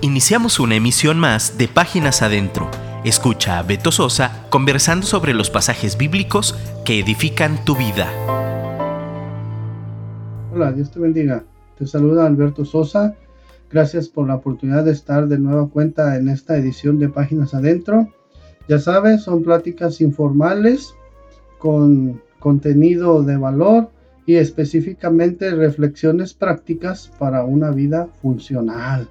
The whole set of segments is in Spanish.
Iniciamos una emisión más de Páginas Adentro. Escucha a Beto Sosa conversando sobre los pasajes bíblicos que edifican tu vida. Hola, Dios te bendiga. Te saluda Alberto Sosa. Gracias por la oportunidad de estar de nueva cuenta en esta edición de Páginas Adentro. Ya sabes, son pláticas informales con contenido de valor y específicamente reflexiones prácticas para una vida funcional.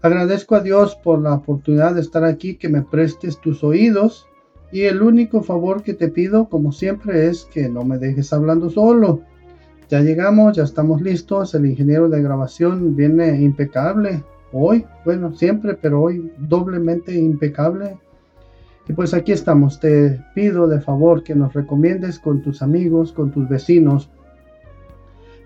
Agradezco a Dios por la oportunidad de estar aquí, que me prestes tus oídos y el único favor que te pido, como siempre, es que no me dejes hablando solo. Ya llegamos, ya estamos listos, el ingeniero de grabación viene impecable hoy, bueno, siempre, pero hoy doblemente impecable. Y pues aquí estamos, te pido de favor que nos recomiendes con tus amigos, con tus vecinos,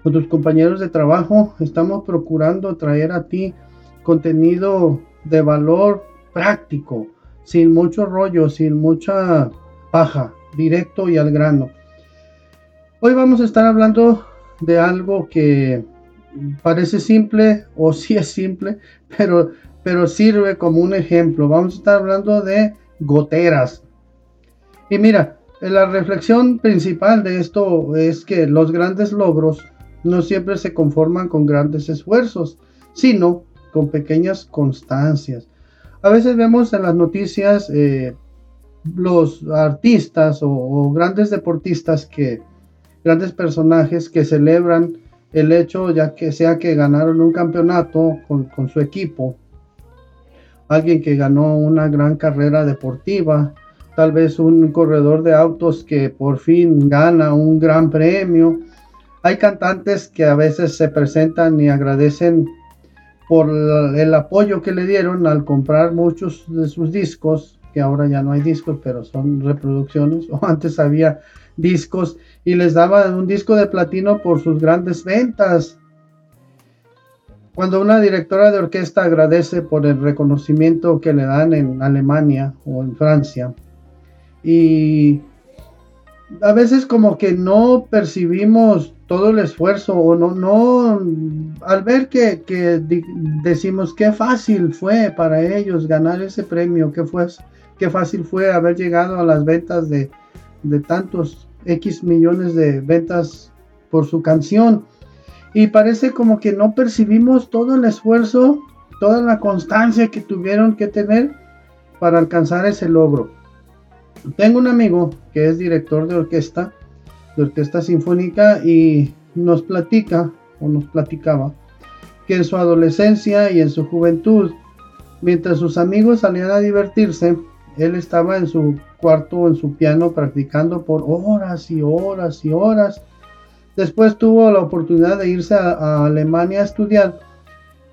con tus compañeros de trabajo. Estamos procurando traer a ti contenido de valor práctico, sin mucho rollo, sin mucha paja, directo y al grano. Hoy vamos a estar hablando de algo que parece simple o sí es simple, pero, pero sirve como un ejemplo. Vamos a estar hablando de goteras. Y mira, la reflexión principal de esto es que los grandes logros no siempre se conforman con grandes esfuerzos, sino con pequeñas constancias. A veces vemos en las noticias eh, los artistas o, grandes deportistas que, grandes personajes que celebran el hecho ya que sea que ganaron un campeonato con, con su equipo, alguien que ganó una gran carrera deportiva, tal vez un corredor de autos que por fin gana un gran premio. Hay cantantes que a veces se presentan y agradecen por el apoyo que le dieron al comprar muchos de sus discos, que ahora ya no hay discos, pero son reproducciones, o antes había discos y les daban un disco de platino por sus grandes ventas. Cuando una directora de orquesta agradece por el reconocimiento que le dan en Alemania o en Francia, y a veces como que no percibimos todo el esfuerzo o no, no, al ver que, decimos qué fácil fue para ellos ganar ese premio, qué, fue, qué fácil fue haber llegado a las ventas de, de tantos X millones de ventas por su canción. Y parece como que no percibimos todo el esfuerzo, toda la constancia que tuvieron que tener para alcanzar ese logro. Tengo un amigo que es director de orquesta de Orquesta Sinfónica y nos platica o nos platicaba que en su adolescencia y en su juventud, mientras sus amigos salían a divertirse, él estaba en su cuarto en su piano practicando por horas y horas y horas. Después tuvo la oportunidad de irse a, Alemania a estudiar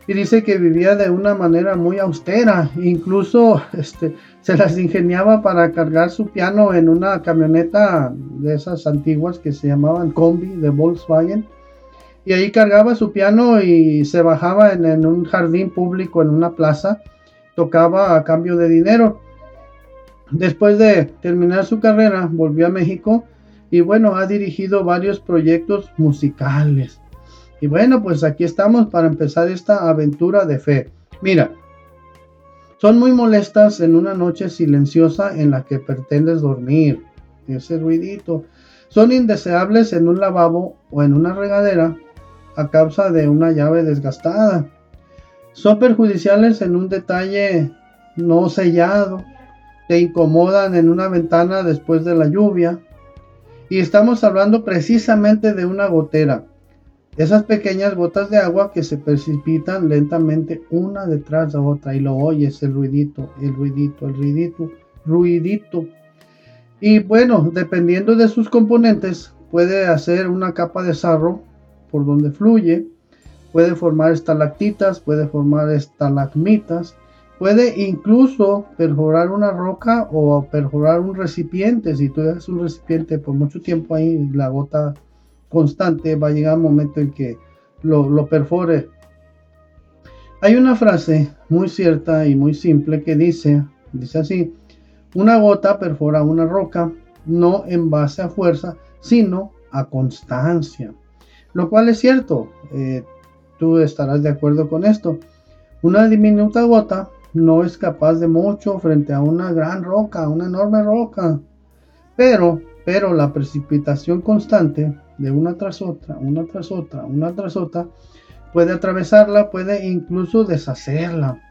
y dice que vivía de una manera muy austera, incluso este, se las ingeniaba para cargar su piano en una camioneta de esas antiguas que se llamaban combi de Volkswagen. Y ahí cargaba su piano y se bajaba en, en un jardín público, en una plaza, tocaba a cambio de dinero. Después de terminar su carrera, volvió a México y bueno, ha dirigido varios proyectos musicales. Y bueno, pues aquí estamos para empezar esta aventura de fe. Mira, son muy molestas en una noche silenciosa en la que pretendes dormir. Ese ruidito. Son indeseables en un lavabo o en una regadera a causa de una llave desgastada. Son perjudiciales en un detalle no sellado. Te incomodan en una ventana después de la lluvia. Y estamos hablando precisamente de una gotera. Esas pequeñas gotas de agua que se precipitan lentamente una detrás de otra y lo oyes el ruidito, el ruidito, el ruidito, ruidito. Y bueno, dependiendo de sus componentes, puede hacer una capa de sarro por donde fluye, puede formar estalactitas, puede formar estalagmitas, puede incluso perforar una roca o perforar un recipiente. Si tú dejas un recipiente por mucho tiempo ahí, la gota constante, va a llegar un momento en que lo, perfore. Hay una frase muy cierta y muy simple que dice, dice así, una gota perfora una roca, no en base a fuerza, sino a constancia. Lo cual es cierto, eh, tú estarás de acuerdo con esto. Una diminuta gota no es capaz de mucho frente a una gran roca, una enorme roca. Pero, pero la precipitación constante de una tras otra, una tras otra, una tras otra, puede atravesarla, puede incluso deshacerla.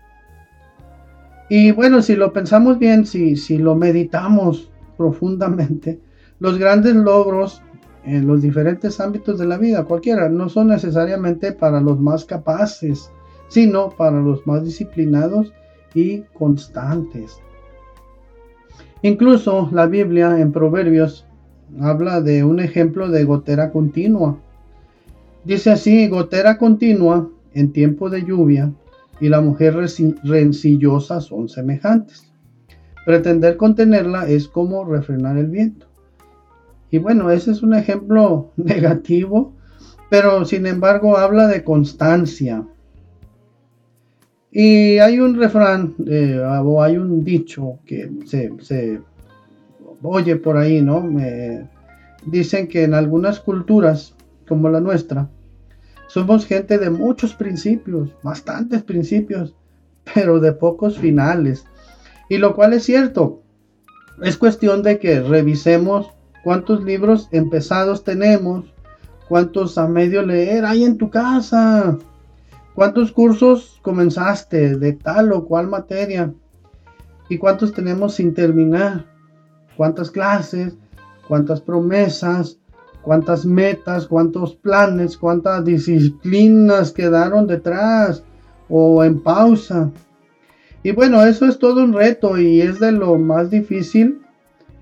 Y bueno, si lo pensamos bien, si, si lo meditamos profundamente, los grandes logros en los diferentes ámbitos de la vida, cualquiera, no son necesariamente para los más capaces, sino para los más disciplinados y constantes. Incluso la Biblia en Proverbios habla de un ejemplo de gotera continua. Dice así, gotera continua en tiempo de lluvia y la mujer rencillosa son semejantes. Pretender contenerla es como refrenar el viento. Y bueno, ese es un ejemplo negativo, pero sin embargo habla de constancia. Y hay un refrán eh, o hay un dicho que se, oye por ahí, ¿no? Me, dicen que en algunas culturas, como la nuestra, somos gente de muchos principios, bastantes principios, pero de pocos finales. Y lo cual es cierto. Es cuestión de que revisemos cuántos libros empezados tenemos, cuántos a medio leer hay en tu casa, cuántos cursos comenzaste de tal o cual materia y cuántos tenemos sin terminar, cuántas clases, cuántas promesas, cuántas metas, cuántos planes, cuántas disciplinas quedaron detrás o en pausa. Y bueno, eso es todo un reto y es de lo más difícil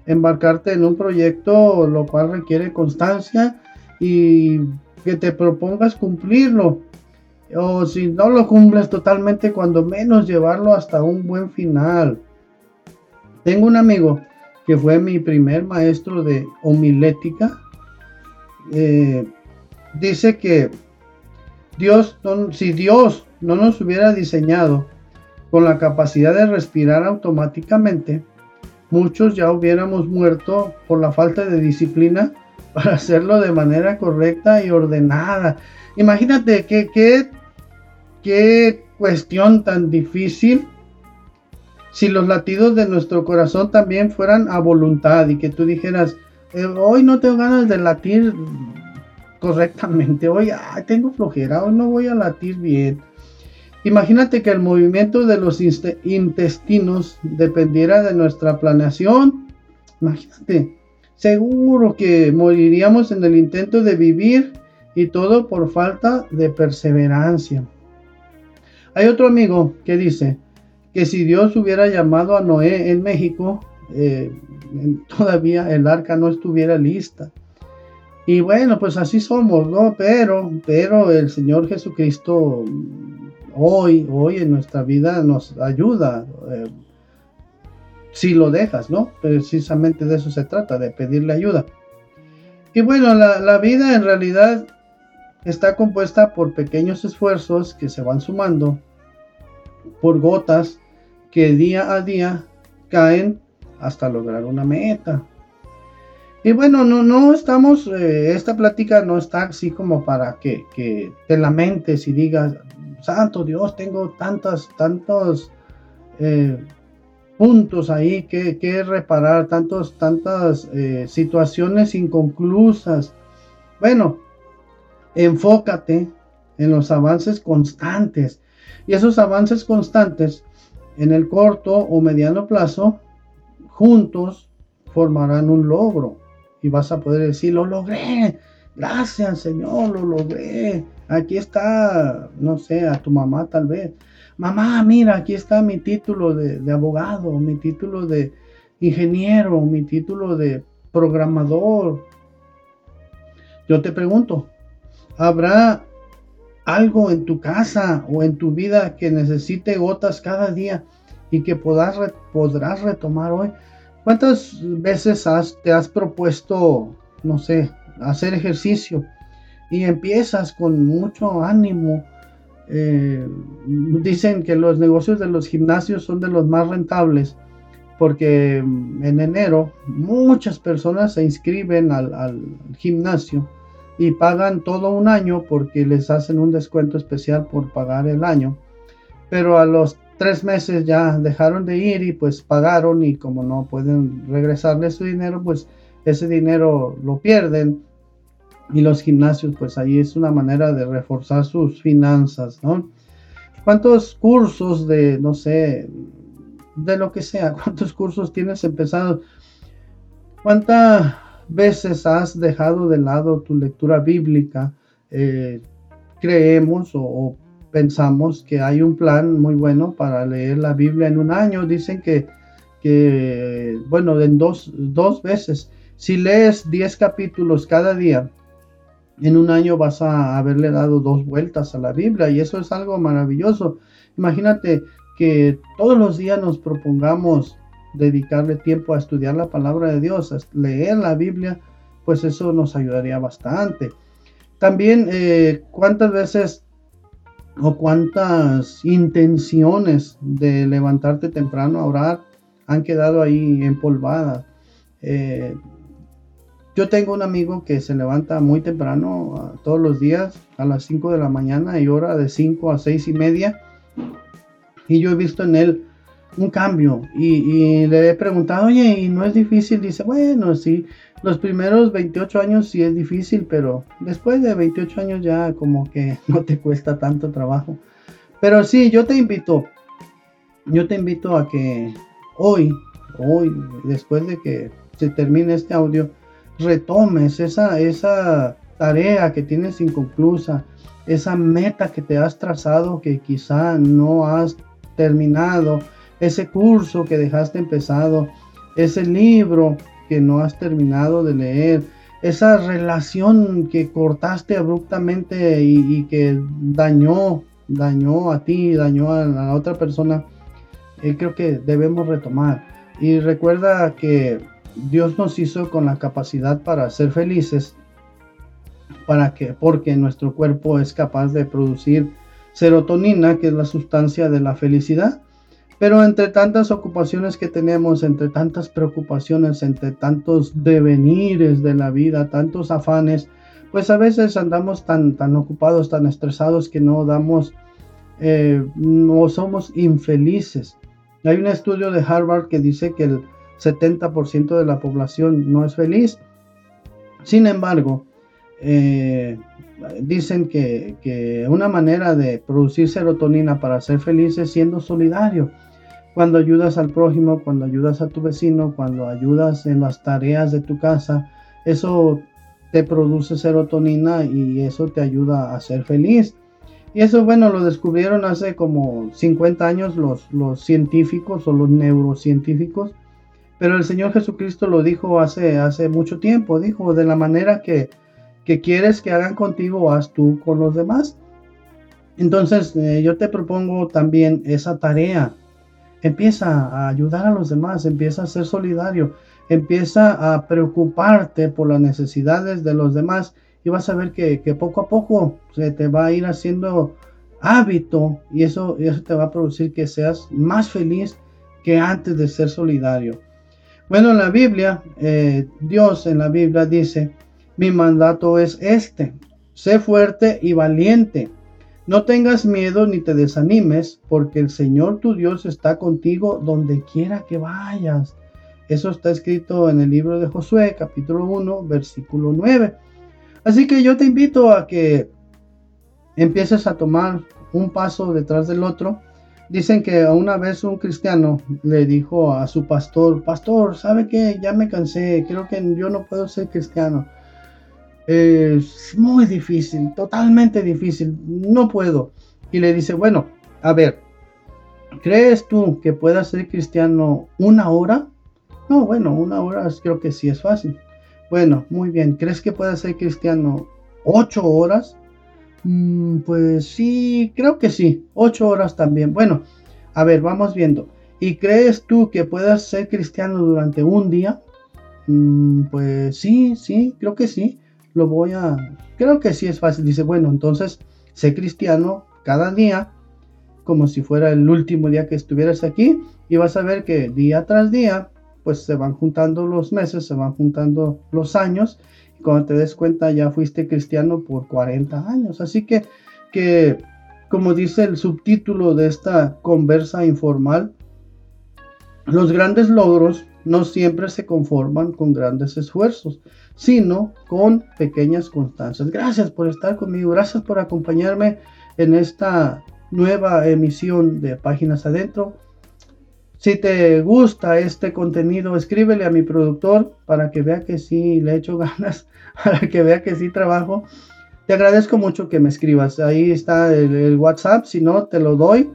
embarcarte en un proyecto, lo cual requiere constancia y que te propongas cumplirlo. O si no lo cumples totalmente, cuando menos llevarlo hasta un buen final. Tengo un amigo que fue mi primer maestro de homilética eh, dice que Dios, si Dios no nos hubiera diseñado con la capacidad de respirar automáticamente, muchos ya hubiéramos muerto por la falta de disciplina para hacerlo de manera correcta y ordenada. Imagínate que, qué cuestión tan difícil si los latidos de nuestro corazón también fueran a voluntad y que tú dijeras, eh, hoy no tengo ganas de latir correctamente, hoy tengo flojera, hoy no voy a latir bien. Imagínate que el movimiento de los intestinos dependiera de nuestra planeación. Imagínate, seguro que moriríamos en el intento de vivir y todo por falta de perseverancia. Hay otro amigo que dice que si Dios hubiera llamado a Noé en México, eh, todavía el arca no estuviera lista. Y bueno, pues así somos, ¿no? Pero, pero el Señor Jesucristo hoy, hoy en nuestra vida nos ayuda. Eh, si lo dejas, ¿no? Precisamente de eso se trata, de pedirle ayuda. Y bueno, la, la vida en realidad está compuesta por pequeños esfuerzos que se van sumando, por gotas que día a día caen hasta lograr una meta. Y bueno, no, no estamos, eh, esta plática no está así como para que, que, te lamentes y digas, santo Dios, tengo tantos, tantos eh, puntos ahí que, que, reparar, tantos, tantas eh, situaciones inconclusas. Bueno, enfócate en los avances constantes. Y esos avances constantes en el corto o mediano plazo juntos formarán un logro y vas a poder decir, lo logré, gracias Señor, lo logré. Aquí está, no sé, a tu mamá tal vez. Mamá, mira, aquí está mi título de, de abogado, mi título de ingeniero, mi título de programador. Yo te pregunto, ¿habrá algo en tu casa o en tu vida que necesite gotas cada día y que podrás, retomar hoy. ¿Cuántas veces te has propuesto, no sé, hacer ejercicio y empiezas con mucho ánimo? Eh, dicen que los negocios de los gimnasios son de los más rentables porque en enero muchas personas se inscriben al gimnasio y pagan todo un año porque les hacen un descuento especial por pagar el año pero a los tres meses ya dejaron de ir y pues pagaron y como no pueden regresarle su dinero, pues ese dinero lo pierden y los gimnasios pues ahí es una manera de reforzar sus finanzas, ¿no? ¿Cuántos cursos de, no sé, de lo que sea, cuántos cursos tienes empezado? ¿Cuántas veces has dejado de lado tu lectura bíblica? Eh, creemos o, pensamos que hay un plan muy bueno para leer la Biblia en un año. Dicen que, que bueno, en dos, dos veces. Si lees 10 capítulos cada día, en un año vas a haberle dado dos vueltas a la Biblia y eso es algo maravilloso. Imagínate que todos los días nos propongamos dedicarle tiempo a estudiar la palabra de Dios, a leer la Biblia, pues eso nos ayudaría bastante. También, eh, ¿cuántas veces o cuántas intenciones de levantarte temprano a orar han quedado ahí empolvadas? Eh, yo tengo un amigo que se levanta muy temprano todos los días a las 5 de la mañana y hora de 5 a 6 y media. Y yo he visto en él un cambio y, le he preguntado, oye, ¿y no es difícil? Dice, bueno, sí, los primeros 28 años sí es difícil, pero después de 28 años ya como que no te cuesta tanto trabajo. Pero sí, yo te invito, yo te invito a que hoy, hoy, después de que se termine este audio, retomes esa, esa tarea que tienes inconclusa, esa meta que te has trazado que quizá no has terminado, ese curso que dejaste empezado, ese libro que no has terminado de leer, esa relación que cortaste abruptamente y, que dañó, dañó a ti, dañó a la otra persona, eh, creo que debemos retomar. Y recuerda que Dios nos hizo con la capacidad para ser felices, para que, porque nuestro cuerpo es capaz de producir serotonina, que es la sustancia de la felicidad. Pero entre tantas ocupaciones que tenemos, entre tantas preocupaciones, entre tantos devenires de la vida, tantos afanes, pues a veces andamos tan, tan ocupados, tan estresados que no damos, eh, no somos infelices. Hay un estudio de Harvard que dice que el 70% de la población no es feliz. Sin embargo, eh, dicen que, una manera de producir serotonina para ser feliz es siendo solidario. Cuando ayudas al prójimo, cuando ayudas a tu vecino, cuando ayudas en las tareas de tu casa, eso te produce serotonina y eso te ayuda a ser feliz. Y eso, bueno, lo descubrieron hace como 50 años los, los científicos o los neurocientíficos pero el Señor Jesucristo lo dijo hace, hace mucho tiempo, dijo, de la manera que, quieres que hagan contigo, haz tú con los demás. Entonces eh, yo te propongo también esa tarea. Empieza a ayudar a los demás, empieza a ser solidario, empieza a preocuparte por las necesidades de los demás y vas a ver que, poco a poco se te va a ir haciendo hábito y eso, eso te va a producir que seas más feliz que antes de ser solidario. Bueno, en la Biblia, eh, Dios en la Biblia dice, mi mandato es este, sé fuerte y valiente. No tengas miedo ni te desanimes, porque el Señor tu Dios está contigo donde quiera que vayas. Eso está escrito en el libro de Josué, capítulo 1, versículo 9. Así que yo te invito a que empieces a tomar un paso detrás del otro Dicen que una vez un cristiano le dijo a su pastor, pastor, ¿sabe qué? Ya me cansé, creo que yo no puedo ser cristiano. Es muy difícil, totalmente difícil, no puedo. Y le dice, bueno, a ver, ¿crees tú que puedas ser cristiano una hora? No, bueno, una hora creo que sí es fácil. Bueno, muy bien, ¿crees que puedas ser cristiano ocho horas? Mm, pues sí, creo que sí. Ocho horas también. Bueno, a ver, vamos viendo. ¿Y crees tú que puedas ser cristiano durante un día? Mm, pues sí, sí, creo que sí. Lo voy a... Creo que sí es fácil. Dice, bueno, entonces sé cristiano cada día como si fuera el último día que estuvieras aquí y vas a ver que día tras día pues se van juntando los meses, se van juntando los años cuando te des cuenta ya fuiste cristiano por 40 años. Así que, que como dice el subtítulo de esta conversa informal, los grandes logros no siempre se conforman con grandes esfuerzos, sino con pequeñas constancias. Gracias por estar conmigo, gracias por acompañarme en esta nueva emisión de Páginas Adentro. Si te gusta este contenido, escríbele a mi productor para que vea que sí le echo ganas, para que vea que sí trabajo. Te agradezco mucho que me escribas. Ahí está el, WhatsApp, si no, te lo doy.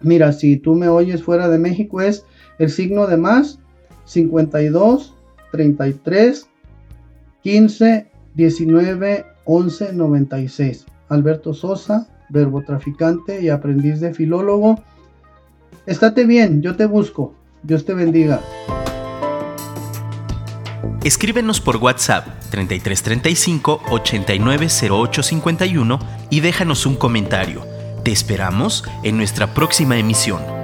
Mira, si tú me oyes fuera de México es el signo de más 52 33 15 19 11 96. Alberto Sosa, verbo traficante y aprendiz de filólogo. Estate bien, yo te busco. Dios te bendiga. Escríbenos por WhatsApp 3335 890851 y déjanos un comentario. Te esperamos en nuestra próxima emisión.